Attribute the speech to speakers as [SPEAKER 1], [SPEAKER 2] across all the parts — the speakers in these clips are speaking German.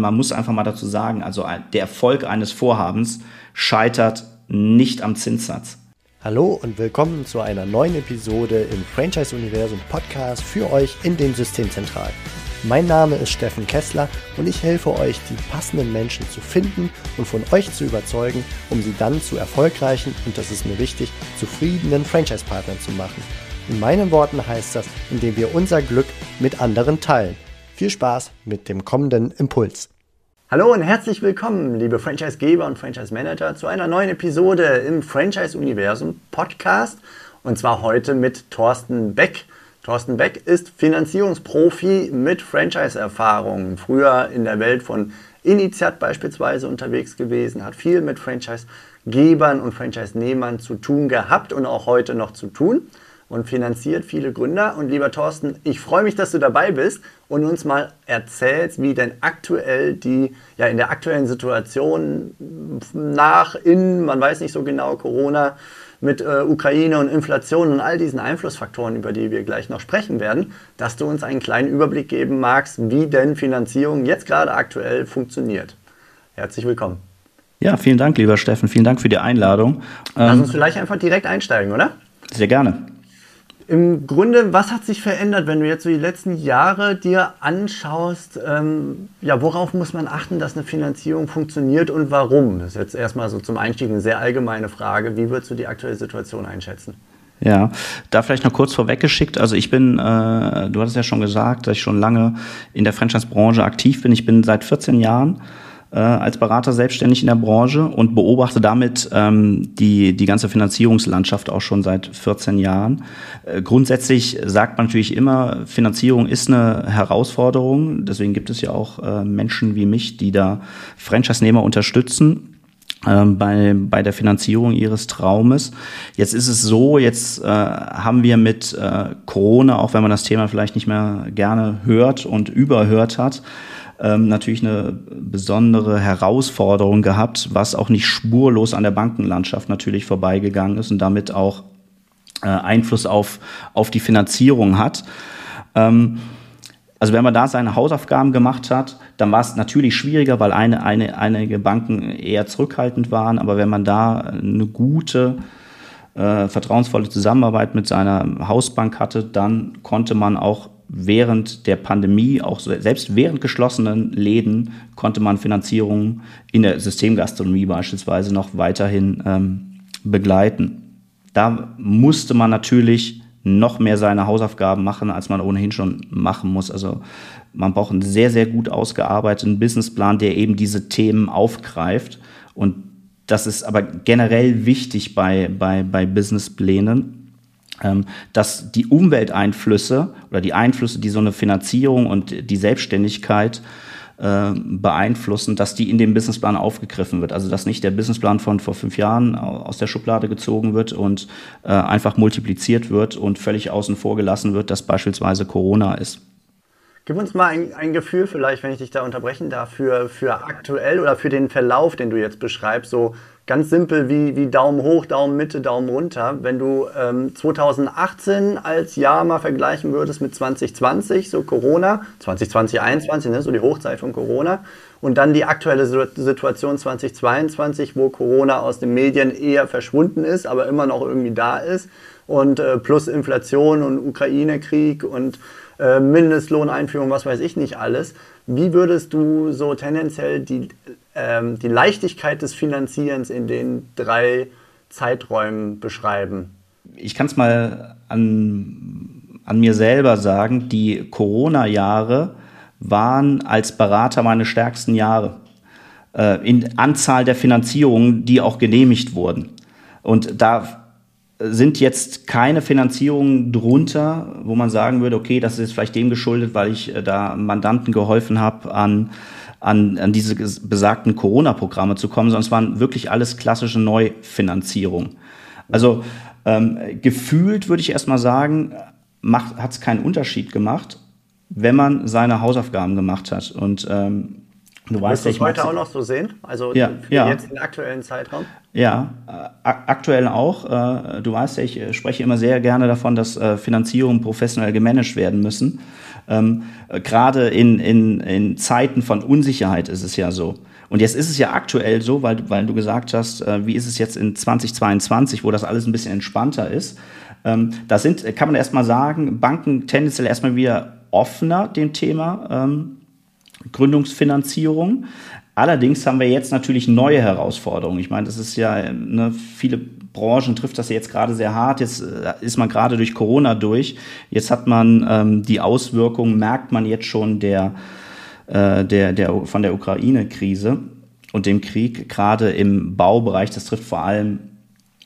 [SPEAKER 1] Man muss einfach mal dazu sagen, also der Erfolg eines Vorhabens scheitert nicht am Zinssatz.
[SPEAKER 2] Hallo und willkommen zu einer neuen Episode im Franchise Universum Podcast für euch in den Systemzentralen. Mein Name ist Steffen Kessler und ich helfe euch, die passenden Menschen zu finden und von euch zu überzeugen, um sie dann zu erfolgreichen und das ist mir wichtig, zufriedenen Franchise-Partnern zu machen. In meinen Worten heißt das, indem wir unser Glück mit anderen teilen. Viel Spaß mit dem kommenden Impuls.
[SPEAKER 3] Hallo und herzlich willkommen, liebe Franchise-Geber und Franchise-Manager, zu einer neuen Episode im Franchise-Universum Podcast. Und zwar heute mit Thorsten Beck. Thorsten Beck ist Finanzierungsprofi mit Franchise-Erfahrung. Früher in der Welt von Initiat beispielsweise unterwegs gewesen, hat viel mit Franchise-Gebern und Franchise-Nehmern zu tun gehabt und auch heute noch zu tun und finanziert viele Gründer. Und lieber Thorsten, ich freue mich, dass du dabei bist und uns mal erzählst, wie denn aktuell die, ja in der aktuellen Situation nach, in, man weiß nicht so genau, Corona mit äh, Ukraine und Inflation und all diesen Einflussfaktoren, über die wir gleich noch sprechen werden, dass du uns einen kleinen Überblick geben magst, wie denn Finanzierung jetzt gerade aktuell funktioniert. Herzlich willkommen.
[SPEAKER 1] Ja, vielen Dank, lieber Steffen. Vielen Dank für die Einladung.
[SPEAKER 3] Lass uns ähm, vielleicht einfach direkt einsteigen, oder?
[SPEAKER 1] Sehr gerne.
[SPEAKER 3] Im Grunde, was hat sich verändert, wenn du jetzt so die letzten Jahre dir anschaust? Ähm, ja, worauf muss man achten, dass eine Finanzierung funktioniert und warum? Das ist jetzt erstmal so zum Einstieg eine sehr allgemeine Frage. Wie würdest du die aktuelle Situation einschätzen?
[SPEAKER 1] Ja, da vielleicht noch kurz vorweggeschickt. Also ich bin, äh, du hattest ja schon gesagt, dass ich schon lange in der Franchise-Branche aktiv bin. Ich bin seit 14 Jahren äh, als Berater selbstständig in der Branche und beobachte damit ähm, die, die ganze Finanzierungslandschaft auch schon seit 14 Jahren. Äh, grundsätzlich sagt man natürlich immer, Finanzierung ist eine Herausforderung. Deswegen gibt es ja auch äh, Menschen wie mich, die da Franchise-Nehmer unterstützen ähm, bei, bei der Finanzierung ihres Traumes. Jetzt ist es so, jetzt äh, haben wir mit äh, Corona, auch wenn man das Thema vielleicht nicht mehr gerne hört und überhört hat, ähm, natürlich eine besondere Herausforderung gehabt, was auch nicht spurlos an der Bankenlandschaft natürlich vorbeigegangen ist und damit auch äh, Einfluss auf, auf die Finanzierung hat. Ähm, also wenn man da seine Hausaufgaben gemacht hat, dann war es natürlich schwieriger, weil eine, eine, einige Banken eher zurückhaltend waren. Aber wenn man da eine gute, äh, vertrauensvolle Zusammenarbeit mit seiner Hausbank hatte, dann konnte man auch während der Pandemie, auch selbst während geschlossenen Läden, konnte man Finanzierungen in der Systemgastronomie beispielsweise noch weiterhin ähm, begleiten. Da musste man natürlich noch mehr seine Hausaufgaben machen, als man ohnehin schon machen muss. Also man braucht einen sehr, sehr gut ausgearbeiteten Businessplan, der eben diese Themen aufgreift. Und das ist aber generell wichtig bei, bei, bei Businessplänen dass die Umwelteinflüsse oder die Einflüsse, die so eine Finanzierung und die Selbstständigkeit äh, beeinflussen, dass die in dem Businessplan aufgegriffen wird. Also dass nicht der Businessplan von vor fünf Jahren aus der Schublade gezogen wird und äh, einfach multipliziert wird und völlig außen vor gelassen wird, dass beispielsweise Corona ist.
[SPEAKER 3] Gib uns mal ein, ein, Gefühl vielleicht, wenn ich dich da unterbrechen darf, für, für aktuell oder für den Verlauf, den du jetzt beschreibst. So ganz simpel wie, wie Daumen hoch, Daumen Mitte, Daumen runter. Wenn du ähm, 2018 als Jahr mal vergleichen würdest mit 2020, so Corona, 2020, 2021, ne, so die Hochzeit von Corona, und dann die aktuelle Situation 2022, wo Corona aus den Medien eher verschwunden ist, aber immer noch irgendwie da ist, und äh, plus Inflation und Ukraine-Krieg und äh, Mindestlohneinführung, was weiß ich nicht alles. Wie würdest du so tendenziell die, ähm, die Leichtigkeit des Finanzierens in den drei Zeiträumen beschreiben?
[SPEAKER 1] Ich kann es mal an, an mir selber sagen, die Corona-Jahre waren als Berater meine stärksten Jahre äh, in Anzahl der Finanzierungen, die auch genehmigt wurden. Und da sind jetzt keine Finanzierungen drunter, wo man sagen würde, okay, das ist vielleicht dem geschuldet, weil ich äh, da Mandanten geholfen habe, an, an, an diese besagten Corona-Programme zu kommen, es waren wirklich alles klassische Neufinanzierungen. Also ähm, gefühlt würde ich erstmal sagen, hat es keinen Unterschied gemacht, wenn man seine Hausaufgaben gemacht hat. Und ähm,
[SPEAKER 3] Du weißt ich heute auch noch so sehen? Also
[SPEAKER 1] ja,
[SPEAKER 3] für
[SPEAKER 1] ja.
[SPEAKER 3] jetzt den aktuellen Zeitraum?
[SPEAKER 1] Ja, äh, aktuell auch. Äh, du weißt ja, ich äh, spreche immer sehr gerne davon, dass Finanzierungen professionell gemanagt werden müssen. Ähm, äh, Gerade in, in, in Zeiten von Unsicherheit ist es ja so. Und jetzt ist es ja aktuell so, weil, weil du gesagt hast, wie ist es jetzt in 2022, wo das alles ein bisschen entspannter ist. Ähm, da sind, kann man erstmal sagen, Banken tendenziell erstmal wieder offener dem Thema ähm, Gründungsfinanzierung. Allerdings haben wir jetzt natürlich neue Herausforderungen. Ich meine, das ist ja, ne, viele Branchen trifft das jetzt gerade sehr hart. Jetzt äh, ist man gerade durch Corona durch. Jetzt hat man ähm, die Auswirkungen, merkt man jetzt schon der, äh, der, der, von der Ukraine-Krise und dem Krieg, gerade im Baubereich. Das trifft vor allem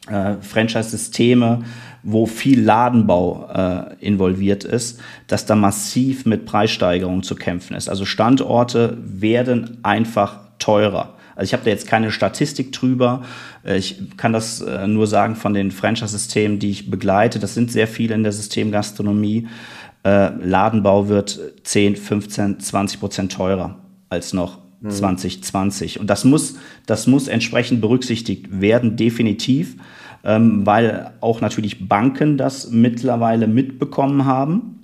[SPEAKER 1] äh, Franchise-Systeme, wo viel Ladenbau äh, involviert ist, dass da massiv mit Preissteigerungen zu kämpfen ist. Also Standorte werden einfach teurer. Also ich habe da jetzt keine Statistik drüber. Ich kann das äh, nur sagen von den Franchise-Systemen, die ich begleite. Das sind sehr viele in der Systemgastronomie. Äh, Ladenbau wird 10, 15, 20 Prozent teurer als noch 2020. Mhm. Und das muss, das muss entsprechend berücksichtigt werden, definitiv ähm, weil auch natürlich Banken das mittlerweile mitbekommen haben.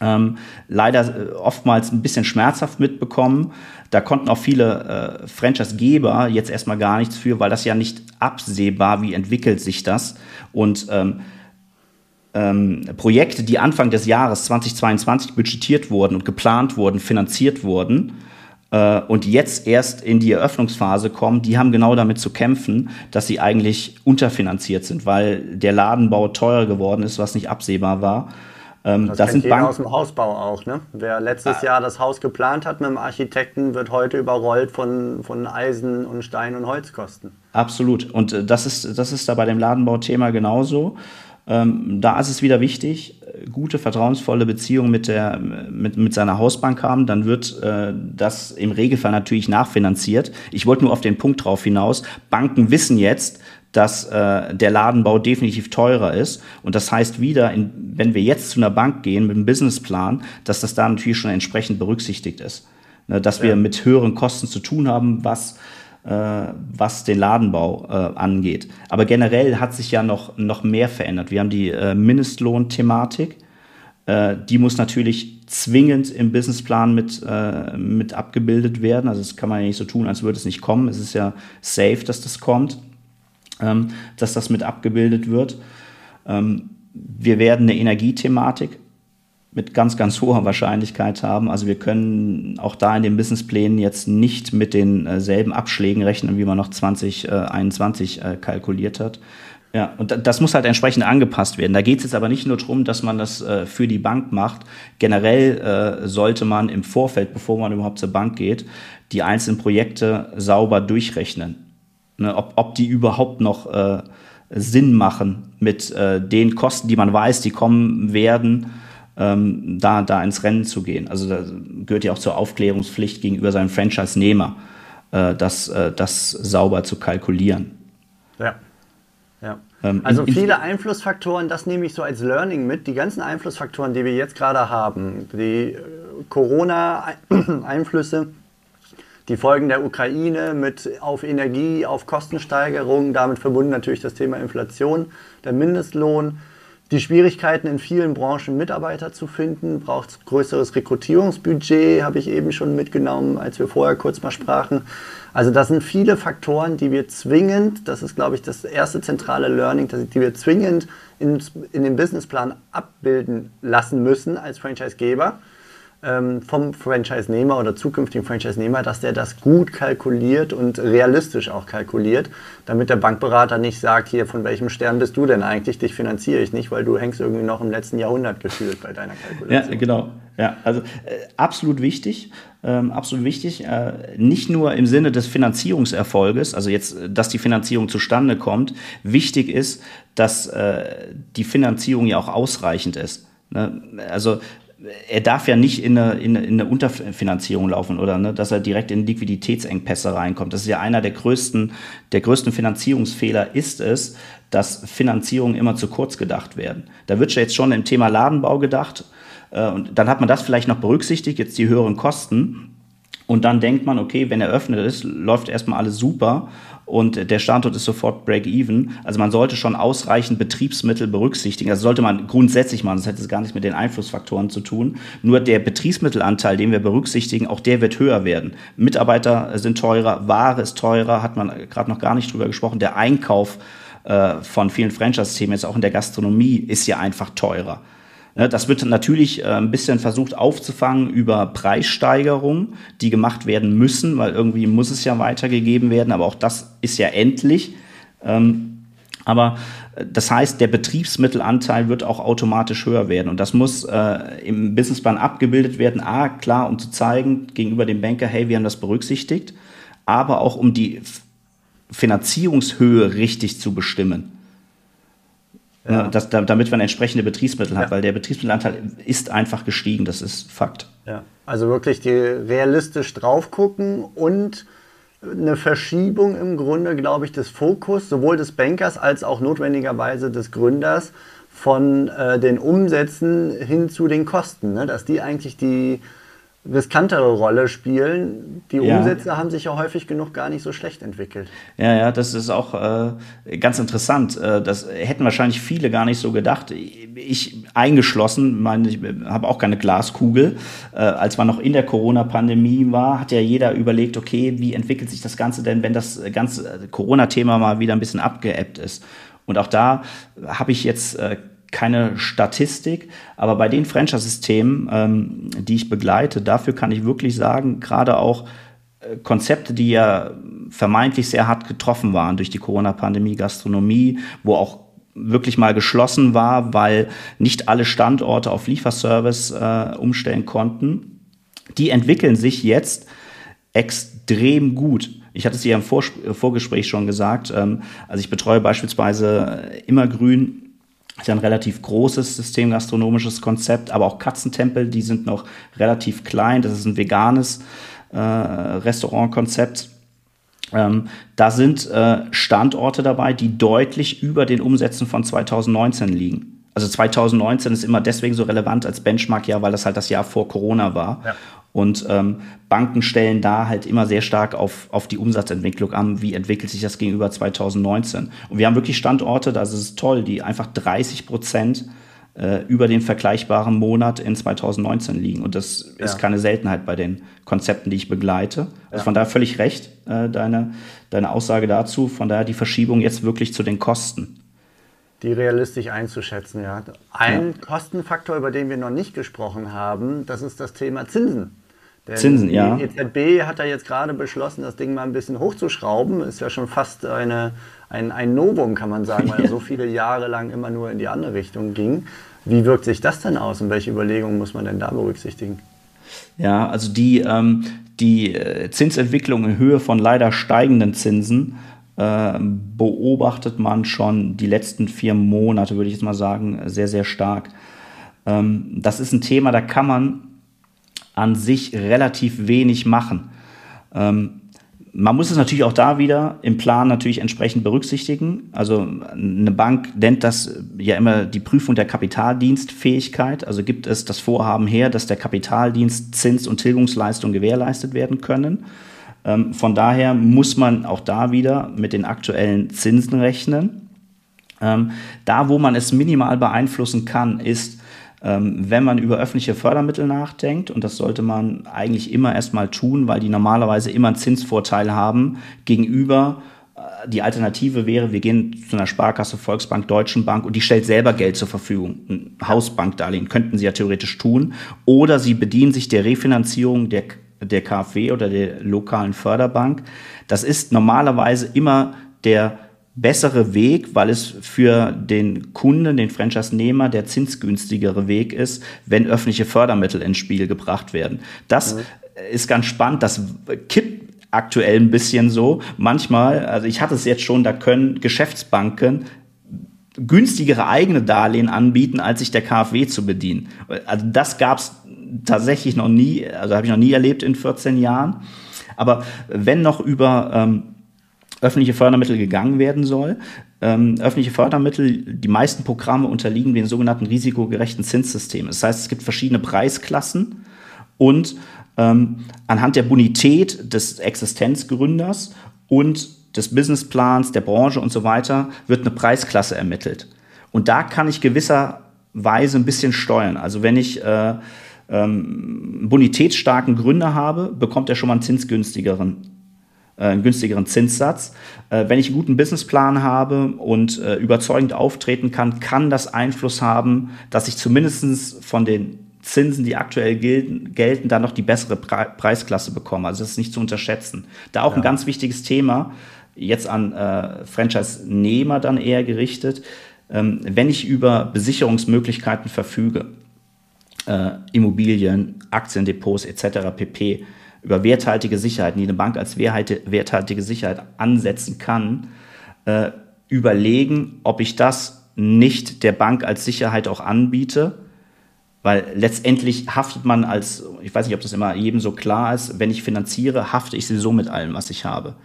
[SPEAKER 1] Ähm, leider äh, oftmals ein bisschen schmerzhaft mitbekommen. Da konnten auch viele äh, Franchise-Geber jetzt erstmal gar nichts für, weil das ja nicht absehbar, wie entwickelt sich das. Und ähm, ähm, Projekte, die Anfang des Jahres 2022 budgetiert wurden und geplant wurden, finanziert wurden, äh, und jetzt erst in die Eröffnungsphase kommen, die haben genau damit zu kämpfen, dass sie eigentlich unterfinanziert sind, weil der Ladenbau teuer geworden ist, was nicht absehbar war.
[SPEAKER 3] Ähm, das, das sind Banken aus dem Hausbau auch. Ne? Wer letztes ah. Jahr das Haus geplant hat mit dem Architekten, wird heute überrollt von, von Eisen und Stein und Holzkosten.
[SPEAKER 1] Absolut. Und äh, das ist, das ist da bei dem Ladenbauthema genauso. Ähm, da ist es wieder wichtig, gute, vertrauensvolle Beziehung mit, der, mit, mit seiner Hausbank haben, dann wird äh, das im Regelfall natürlich nachfinanziert. Ich wollte nur auf den Punkt drauf hinaus. Banken wissen jetzt, dass äh, der Ladenbau definitiv teurer ist. Und das heißt wieder, in, wenn wir jetzt zu einer Bank gehen mit einem Businessplan, dass das da natürlich schon entsprechend berücksichtigt ist. Ne, dass ja. wir mit höheren Kosten zu tun haben, was was den Ladenbau äh, angeht. Aber generell hat sich ja noch, noch mehr verändert. Wir haben die äh, Mindestlohn-Thematik. Äh, die muss natürlich zwingend im Businessplan mit, äh, mit abgebildet werden. Also das kann man ja nicht so tun, als würde es nicht kommen. Es ist ja safe, dass das kommt, ähm, dass das mit abgebildet wird. Ähm, wir werden eine Energiethematik mit ganz, ganz hoher Wahrscheinlichkeit haben. Also wir können auch da in den Businessplänen jetzt nicht mit denselben Abschlägen rechnen, wie man noch 2021 äh, kalkuliert hat. Ja, und das muss halt entsprechend angepasst werden. Da geht es jetzt aber nicht nur darum, dass man das äh, für die Bank macht. Generell äh, sollte man im Vorfeld, bevor man überhaupt zur Bank geht, die einzelnen Projekte sauber durchrechnen. Ne, ob, ob die überhaupt noch äh, Sinn machen mit äh, den Kosten, die man weiß, die kommen werden ähm, da, da ins Rennen zu gehen. Also da gehört ja auch zur Aufklärungspflicht gegenüber seinem Franchise-Nehmer, äh, das, äh, das sauber zu kalkulieren.
[SPEAKER 3] Ja. Ja. Ähm, also viele Einflussfaktoren, das nehme ich so als Learning mit. Die ganzen Einflussfaktoren, die wir jetzt gerade haben, die äh, Corona-Einflüsse, die Folgen der Ukraine mit auf Energie, auf Kostensteigerungen, damit verbunden natürlich das Thema Inflation, der Mindestlohn, die Schwierigkeiten in vielen Branchen Mitarbeiter zu finden, braucht größeres Rekrutierungsbudget, habe ich eben schon mitgenommen, als wir vorher kurz mal sprachen. Also das sind viele Faktoren, die wir zwingend, das ist glaube ich das erste zentrale Learning, die wir zwingend in, in den Businessplan abbilden lassen müssen als Franchisegeber vom Franchise-Nehmer oder zukünftigen Franchise-Nehmer, dass der das gut kalkuliert und realistisch auch kalkuliert, damit der Bankberater nicht sagt, hier, von welchem Stern bist du denn eigentlich, dich finanziere ich nicht, weil du hängst irgendwie noch im letzten Jahrhundert gefühlt bei deiner Kalkulation.
[SPEAKER 1] Ja, genau. Ja, also äh, absolut wichtig, ähm, absolut wichtig, äh, nicht nur im Sinne des Finanzierungserfolges, also jetzt, dass die Finanzierung zustande kommt, wichtig ist, dass äh, die Finanzierung ja auch ausreichend ist. Ne? Also er darf ja nicht in eine, in eine Unterfinanzierung laufen oder ne, dass er direkt in Liquiditätsengpässe reinkommt. Das ist ja einer der größten, der größten Finanzierungsfehler ist es, dass Finanzierungen immer zu kurz gedacht werden. Da wird ja jetzt schon im Thema Ladenbau gedacht äh, und dann hat man das vielleicht noch berücksichtigt, jetzt die höheren Kosten. Und dann denkt man, okay, wenn er eröffnet ist, läuft erstmal alles super und der Standort ist sofort Break-Even. Also man sollte schon ausreichend Betriebsmittel berücksichtigen. Das sollte man grundsätzlich machen, das hätte es gar nichts mit den Einflussfaktoren zu tun. Nur der Betriebsmittelanteil, den wir berücksichtigen, auch der wird höher werden. Mitarbeiter sind teurer, Ware ist teurer, hat man gerade noch gar nicht drüber gesprochen. Der Einkauf äh, von vielen Franchise-Systemen, jetzt auch in der Gastronomie, ist ja einfach teurer. Ne, das wird natürlich äh, ein bisschen versucht aufzufangen über Preissteigerungen, die gemacht werden müssen, weil irgendwie muss es ja weitergegeben werden, aber auch das ist ja endlich. Ähm, aber äh, das heißt, der Betriebsmittelanteil wird auch automatisch höher werden. Und das muss äh, im Businessplan abgebildet werden. A, klar, um zu zeigen gegenüber dem Banker, hey, wir haben das berücksichtigt, aber auch um die Finanzierungshöhe richtig zu bestimmen. Ja. Das, damit man entsprechende Betriebsmittel hat, ja. weil der Betriebsmittelanteil ist einfach gestiegen, das ist Fakt.
[SPEAKER 3] Ja. Also wirklich die realistisch drauf gucken und eine Verschiebung im Grunde, glaube ich, des Fokus sowohl des Bankers als auch notwendigerweise des Gründers von äh, den Umsätzen hin zu den Kosten, ne? dass die eigentlich die riskantere Rolle spielen. Die Umsätze ja. haben sich ja häufig genug gar nicht so schlecht entwickelt.
[SPEAKER 1] Ja, ja, das ist auch äh, ganz interessant. Äh, das hätten wahrscheinlich viele gar nicht so gedacht. Ich eingeschlossen, meine, ich habe auch keine Glaskugel. Äh, als man noch in der Corona-Pandemie war, hat ja jeder überlegt, okay, wie entwickelt sich das Ganze denn, wenn das ganze Corona-Thema mal wieder ein bisschen abgeebbt ist. Und auch da habe ich jetzt äh, keine Statistik, aber bei den Franchise-Systemen, ähm, die ich begleite, dafür kann ich wirklich sagen, gerade auch äh, Konzepte, die ja vermeintlich sehr hart getroffen waren durch die Corona-Pandemie, Gastronomie, wo auch wirklich mal geschlossen war, weil nicht alle Standorte auf Lieferservice äh, umstellen konnten, die entwickeln sich jetzt extrem gut. Ich hatte es ja im Vor Vorgespräch schon gesagt. Ähm, also ich betreue beispielsweise Immergrün ist ja ein relativ großes systemgastronomisches Konzept, aber auch Katzentempel, die sind noch relativ klein. Das ist ein veganes äh, Restaurantkonzept. Ähm, da sind äh, Standorte dabei, die deutlich über den Umsätzen von 2019 liegen. Also 2019 ist immer deswegen so relevant als Benchmark, ja, weil das halt das Jahr vor Corona war. Ja. Und ähm, Banken stellen da halt immer sehr stark auf, auf die Umsatzentwicklung an, wie entwickelt sich das gegenüber 2019. Und wir haben wirklich Standorte, das ist toll, die einfach 30 Prozent äh, über den vergleichbaren Monat in 2019 liegen. Und das ja. ist keine Seltenheit bei den Konzepten, die ich begleite. Also ja. von daher völlig recht, äh, deine, deine Aussage dazu. Von daher die Verschiebung jetzt wirklich zu den Kosten
[SPEAKER 3] die realistisch einzuschätzen. Ja. Ein ja. Kostenfaktor, über den wir noch nicht gesprochen haben, das ist das Thema Zinsen. Denn
[SPEAKER 1] Zinsen, die ja.
[SPEAKER 3] Die EZB hat ja jetzt gerade beschlossen, das Ding mal ein bisschen hochzuschrauben. Ist ja schon fast eine, ein, ein Novum, kann man sagen, weil er so viele Jahre lang immer nur in die andere Richtung ging. Wie wirkt sich das denn aus und welche Überlegungen muss man denn da berücksichtigen?
[SPEAKER 1] Ja, also die, ähm, die äh, Zinsentwicklung in Höhe von leider steigenden Zinsen äh, beobachtet man schon die letzten vier Monate, würde ich jetzt mal sagen, sehr, sehr stark. Ähm, das ist ein Thema, da kann man an sich relativ wenig machen. Ähm, man muss es natürlich auch da wieder im Plan natürlich entsprechend berücksichtigen. Also eine Bank nennt das ja immer die Prüfung der Kapitaldienstfähigkeit. Also gibt es das Vorhaben her, dass der Kapitaldienst Zins- und Tilgungsleistung gewährleistet werden können. Ähm, von daher muss man auch da wieder mit den aktuellen Zinsen rechnen. Ähm, da, wo man es minimal beeinflussen kann, ist, wenn man über öffentliche Fördermittel nachdenkt, und das sollte man eigentlich immer erstmal tun, weil die normalerweise immer einen Zinsvorteil haben gegenüber äh, die Alternative wäre, wir gehen zu einer Sparkasse, Volksbank, Deutschen Bank und die stellt selber Geld zur Verfügung. Ein Hausbankdarlehen könnten sie ja theoretisch tun. Oder sie bedienen sich der Refinanzierung der der KfW oder der lokalen Förderbank. Das ist normalerweise immer der bessere Weg, weil es für den Kunden, den Franchise-Nehmer, der zinsgünstigere Weg ist, wenn öffentliche Fördermittel ins Spiel gebracht werden. Das mhm. ist ganz spannend. Das kippt aktuell ein bisschen so. Manchmal, also ich hatte es jetzt schon, da können Geschäftsbanken günstigere eigene Darlehen anbieten, als sich der KfW zu bedienen. Also das gab es tatsächlich noch nie, also habe ich noch nie erlebt in 14 Jahren. Aber wenn noch über ähm, öffentliche Fördermittel gegangen werden soll, ähm, öffentliche Fördermittel, die meisten Programme unterliegen den sogenannten risikogerechten Zinssystemen. Das heißt, es gibt verschiedene Preisklassen und ähm, anhand der Bonität des Existenzgründers und des Businessplans, der Branche und so weiter, wird eine Preisklasse ermittelt. Und da kann ich gewisserweise ein bisschen steuern. Also wenn ich äh, ähm, bonitätsstarken Gründer habe, bekommt er schon mal einen zinsgünstigeren einen günstigeren Zinssatz. Äh, wenn ich einen guten Businessplan habe und äh, überzeugend auftreten kann, kann das Einfluss haben, dass ich zumindest von den Zinsen, die aktuell gelten, gelten dann noch die bessere Pre Preisklasse bekomme. Also das ist nicht zu unterschätzen. Da auch ja. ein ganz wichtiges Thema, jetzt an äh, Franchise-Nehmer dann eher gerichtet. Ähm, wenn ich über Besicherungsmöglichkeiten verfüge, äh, Immobilien, Aktiendepots etc. pp. Über werthaltige Sicherheiten, die eine Bank als werthaltige Sicherheit ansetzen kann, äh, überlegen, ob ich das nicht der Bank als Sicherheit auch anbiete. Weil letztendlich haftet man als, ich weiß nicht, ob das immer jedem so klar ist, wenn ich finanziere, hafte ich sowieso mit allem, was ich habe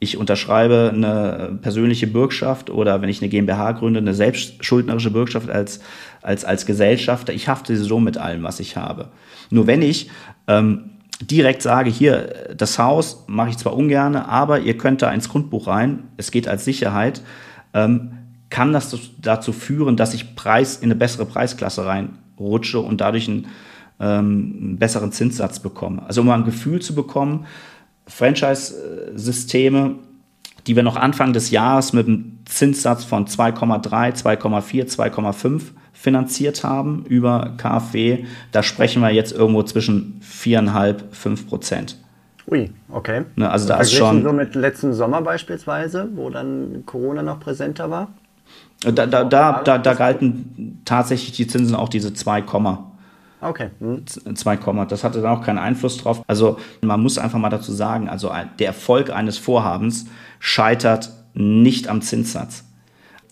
[SPEAKER 1] ich unterschreibe eine persönliche Bürgschaft oder wenn ich eine GmbH gründe, eine selbstschuldnerische Bürgschaft als, als, als Gesellschafter. Ich hafte so mit allem, was ich habe. Nur wenn ich ähm, direkt sage, hier, das Haus mache ich zwar ungern, aber ihr könnt da ins Grundbuch rein, es geht als Sicherheit, ähm, kann das dazu führen, dass ich Preis in eine bessere Preisklasse reinrutsche und dadurch einen, ähm, einen besseren Zinssatz bekomme. Also um mal ein Gefühl zu bekommen, Franchise-Systeme, die wir noch Anfang des Jahres mit einem Zinssatz von 2,3, 2,4, 2,5 finanziert haben über KfW, da sprechen wir jetzt irgendwo zwischen 4,5, 5 Prozent.
[SPEAKER 3] Ui, okay.
[SPEAKER 1] Ne, also da ist schon.
[SPEAKER 3] so mit letzten Sommer beispielsweise, wo dann Corona noch präsenter war?
[SPEAKER 1] Da, da, da, da, da galten tatsächlich die Zinsen auch diese 2,
[SPEAKER 3] Okay. Hm.
[SPEAKER 1] 2, das hatte dann auch keinen Einfluss drauf. Also man muss einfach mal dazu sagen, also der Erfolg eines Vorhabens scheitert nicht am Zinssatz.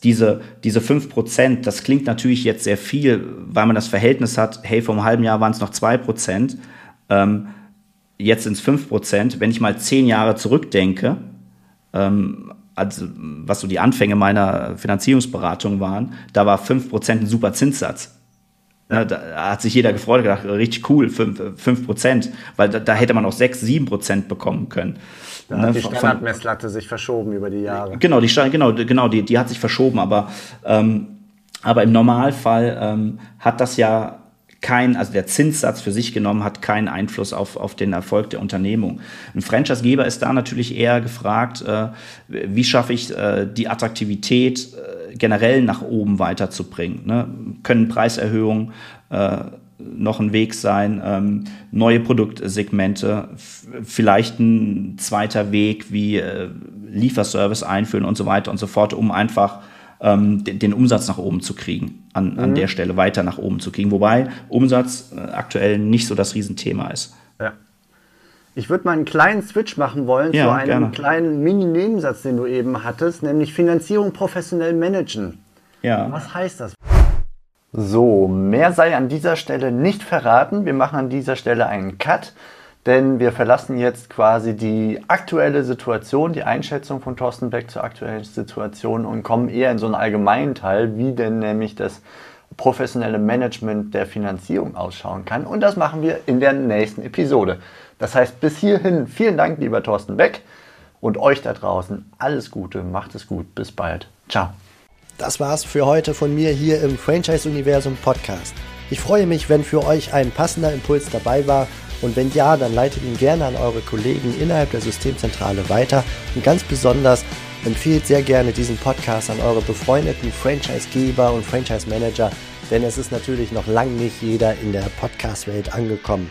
[SPEAKER 1] Diese, diese 5%, das klingt natürlich jetzt sehr viel, weil man das Verhältnis hat, hey, vor einem halben Jahr waren es noch 2%, ähm, jetzt sind es 5%. Wenn ich mal zehn Jahre zurückdenke, ähm, also was so die Anfänge meiner Finanzierungsberatung waren, da war 5% ein super Zinssatz. Ja, da hat sich jeder gefreut gedacht, richtig cool, 5 Prozent, weil da, da, hätte man auch 6, 7 Prozent bekommen können.
[SPEAKER 3] Da ne, hat die Standardmesslatte sich verschoben über die Jahre.
[SPEAKER 1] Genau, die, genau, genau die, die hat sich verschoben, aber, ähm, aber im Normalfall ähm, hat das ja kein, also der Zinssatz für sich genommen hat keinen Einfluss auf, auf den Erfolg der Unternehmung. Ein Franchisegeber ist da natürlich eher gefragt, äh, wie schaffe ich äh, die Attraktivität äh, generell nach oben weiterzubringen. Ne? Können Preiserhöhungen äh, noch ein Weg sein, ähm, neue Produktsegmente, vielleicht ein zweiter Weg wie äh, Lieferservice einführen und so weiter und so fort, um einfach ähm, den, den, Umsatz nach oben zu kriegen, an, an mhm. der Stelle weiter nach oben zu kriegen. Wobei Umsatz äh, aktuell nicht so das Riesenthema ist.
[SPEAKER 3] Ich würde mal einen kleinen Switch machen wollen ja, zu einem gerne. kleinen Mini-Nebensatz, den du eben hattest, nämlich Finanzierung professionell managen. Ja. Was heißt das? So, mehr sei an dieser Stelle nicht verraten. Wir machen an dieser Stelle einen Cut denn wir verlassen jetzt quasi die aktuelle Situation, die Einschätzung von Thorsten Beck zur aktuellen Situation und kommen eher in so einen allgemeinen Teil, wie denn nämlich das professionelle Management der Finanzierung ausschauen kann. Und das machen wir in der nächsten Episode. Das heißt, bis hierhin vielen Dank, lieber Thorsten Beck und euch da draußen alles Gute, macht es gut, bis bald. Ciao.
[SPEAKER 2] Das war's für heute von mir hier im Franchise Universum Podcast. Ich freue mich, wenn für euch ein passender Impuls dabei war und wenn ja, dann leitet ihn gerne an eure Kollegen innerhalb der Systemzentrale weiter. Und ganz besonders empfiehlt sehr gerne diesen Podcast an eure befreundeten Franchisegeber und Franchise-Manager, denn es ist natürlich noch lang nicht jeder in der Podcast-Welt angekommen.